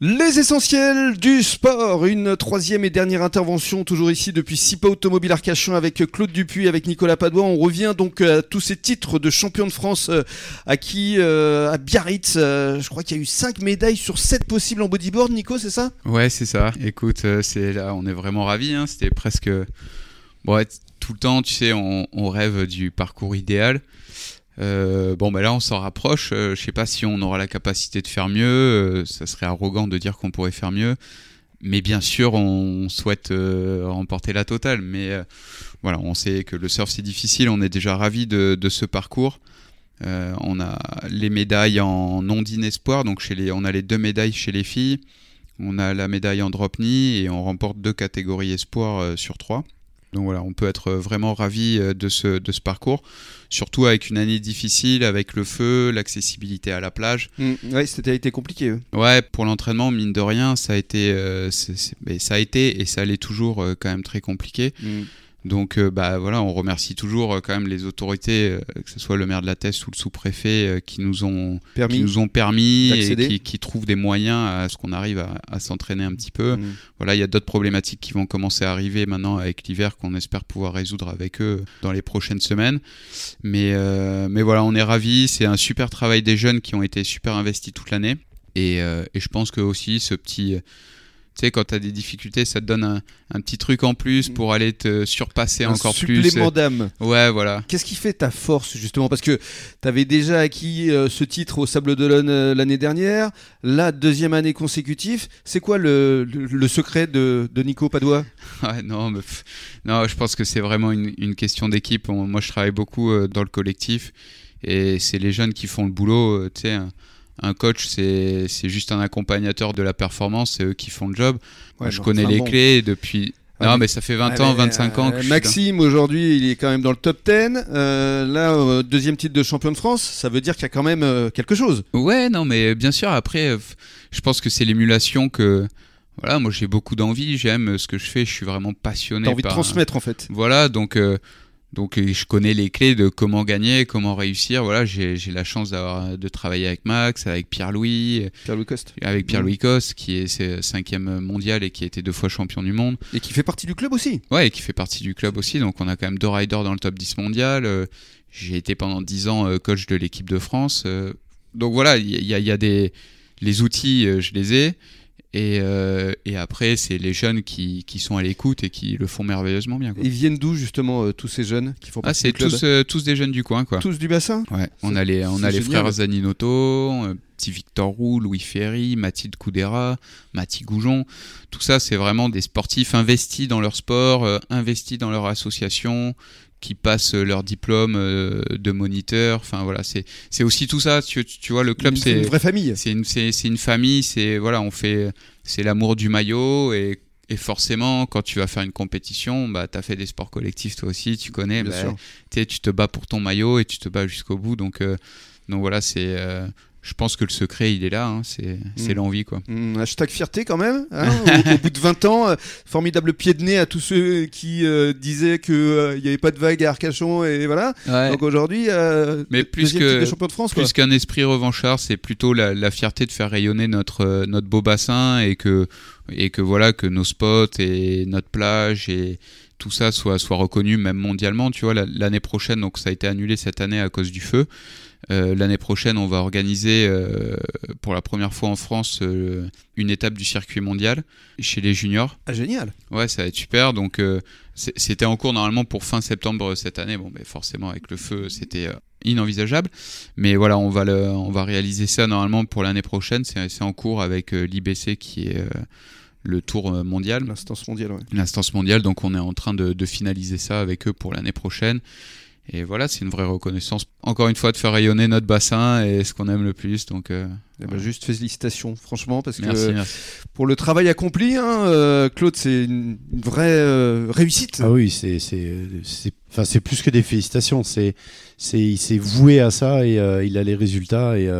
Les essentiels du sport, une troisième et dernière intervention, toujours ici depuis SIPA Automobile Arcachon avec Claude Dupuis, avec Nicolas Padois. On revient donc à tous ces titres de champion de France euh, acquis euh, à Biarritz. Euh, je crois qu'il y a eu 5 médailles sur 7 possibles en bodyboard, Nico, c'est ça? Ouais, c'est ça. Écoute, c'est là, on est vraiment ravis. Hein. C'était presque. Bon, tout le temps, tu sais, on rêve du parcours idéal. Euh, bon, ben là, on s'en rapproche. Euh, je sais pas si on aura la capacité de faire mieux. Euh, ça serait arrogant de dire qu'on pourrait faire mieux. Mais bien sûr, on souhaite remporter la totale. Mais voilà, on sait que le surf c'est difficile. On est déjà ravi de, ce parcours. on a les médailles en non-din espoir. Donc, on a les deux médailles chez les filles. On a la médaille en drop knee et on remporte deux catégories espoir sur trois. Donc voilà, on peut être vraiment ravi euh, de ce, de ce parcours, surtout avec une année difficile, avec le feu, l'accessibilité à la plage. Mmh, ouais, c'était été compliqué. Ouais, pour l'entraînement, mine de rien, ça a été, euh, ça a été et ça allait toujours euh, quand même très compliqué. Mmh. Donc euh, bah voilà, on remercie toujours euh, quand même les autorités, euh, que ce soit le maire de la Teste ou le sous-préfet, qui nous ont permis, qui nous ont permis et qui, trouvent des moyens à ce qu'on arrive à, s'entraîner un petit peu. Mmh. Voilà, il y a d'autres problématiques qui vont commencer à arriver maintenant avec l'hiver qu'on espère pouvoir résoudre avec eux dans les prochaines semaines. Mais mais voilà, on est ravis. C'est un super travail des jeunes qui ont été super investis toute l'année. Et, et, je pense que aussi ce petit tu sais, quand tu as des difficultés, ça te donne un, petit truc en plus pour aller te surpasser encore plus. Supplément d'âme. Ouais, voilà. Qu'est-ce qui fait ta force, justement? Parce que tu avais déjà acquis euh, ce titre au Sable d'Olonne euh, l'année dernière, la deuxième année consécutive. C'est quoi le, secret de, Nico Padois ouais, non, non, je pense que c'est vraiment une, question d'équipe. Moi, je travaille beaucoup euh, dans le collectif et c'est les jeunes qui font le boulot. Tu sais, un coach, c'est juste un accompagnateur de la performance, c'est eux qui font le job. je connais les clés depuis. Ah, non, mais ça fait 20 ans, 25 ans. Que Maxime, aujourd'hui, il est quand même dans le top 10. Euh, là, euh, deuxième titre de champion de France, ça veut dire qu'il y a quand même euh, quelque chose. Ouais, non, mais bien sûr, après, je pense que c'est l'émulation que. Voilà, moi j'ai beaucoup d'envie, j'aime ce que je fais, je suis vraiment passionné. T'as envie de transmettre en fait. Voilà, donc donc je connais les clés de comment gagner, comment réussir. Voilà, j'ai la chance de travailler avec Max, avec Pierre-Louis, Pierre-Louis Coste, avec Pierre-Louis mmh. Coste, qui est cinquième mondial et qui a été deux fois champion du monde. Et qui fait partie du club aussi. Ouais, et qui fait partie du club aussi. Donc on a quand même deux riders dans le top 10 mondial. Euh, j'ai été pendant dix ans euh, coach de l'équipe de France. Euh. donc voilà, il y, y, a des les outils, je les ai. Et, euh, et, après, c'est les jeunes qui, qui sont à l'écoute et qui le font merveilleusement bien. Ils viennent d'où justement euh, tous ces jeunes qui font Ah, c'est tous, euh, tous des jeunes du coin, quoi. Tous du bassin. Ouais. On a les, on a les frères Zaninotto, petit Victor Roux, Louis Ferry, Mathilde Coudera, Mathie Goujon. Tout ça, c'est vraiment des sportifs investis dans leur sport, investis dans leur association, qui passent leur diplôme euh, de moniteur. Enfin voilà, c'est c'est aussi tout ça. Tu, tu vois, le club c'est une vraie famille. C'est une c'est une famille. C'est voilà, on fait c'est l'amour du maillot et et forcément, quand tu vas faire une compétition, bah, tu as fait des sports collectifs toi aussi, tu connais. Bah, tu te bats pour ton maillot et tu te bats jusqu'au bout. Donc, euh, donc voilà, c'est euh, je pense que le secret, il est là, hein, c'est mm. l'envie. quoi. Mm, hashtag fierté quand même, hein, au, bout de 20 ans, euh, formidable pied de nez à tous ceux qui euh, disaient qu'il euh, n'y avait pas de vague à Arcachon, et voilà. Donc aujourd'hui, mais plus que, de France. Plus qu'un esprit revanchard, c'est plutôt la, fierté de faire rayonner notre, notre beau bassin et que, et que, voilà, que nos spots et notre plage et tout ça soit, soit reconnu même mondialement. Tu vois, l'année prochaine, donc ça a été annulé cette année à cause du feu. Euh, l'année prochaine, on va organiser euh, pour la première fois en France euh, une étape du circuit mondial chez les juniors. Ah, génial! Ouais, ça va être super. Donc, c'était en cours normalement pour fin septembre cette année. Bon, mais forcément, avec le feu, c'était inenvisageable. Mais voilà, on va, le, on va réaliser ça normalement pour l'année prochaine. C'est en cours avec l'IBC qui est le tour mondial. L'instance mondiale, ouais. L'instance mondiale, donc on est en train de, de finaliser ça avec eux pour l'année prochaine. Et voilà, c'est une vraie reconnaissance. Encore une fois, de faire rayonner notre bassin et ce qu'on aime le plus. Donc, euh, eh ben, juste félicitations, franchement, parce que pour le travail accompli, hein, euh, Claude, c'est une, vraie euh, réussite. Ah oui, c'est enfin c'est plus que des félicitations. C'est c'est il s'est voué à ça et il a les résultats et,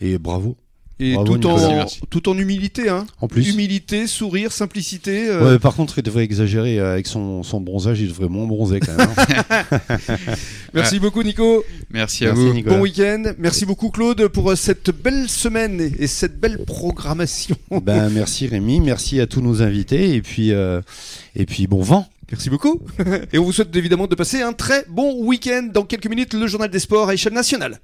et bravo. Et Bravo, tout, en. Merci. tout en humilité. Hein. En plus. Humilité, sourire, simplicité. euh, Ouais, par contre, il devrait exagérer euh, avec son, son bronzage, il devrait moins bronzer quand même. hein. Merci beaucoup, Nico. Merci à Merci, vous. Nicolas. Bon week-end. Merci beaucoup, Claude, pour euh, cette belle semaine et- et cette belle programmation. ben, merci Rémi, merci à tous nos invités, et puis, euh, et puis bon vent. Merci beaucoup. Et on vous souhaite évidemment de passer un très bon week-end. Dans quelques minutes, le journal des sports à échelle nationale.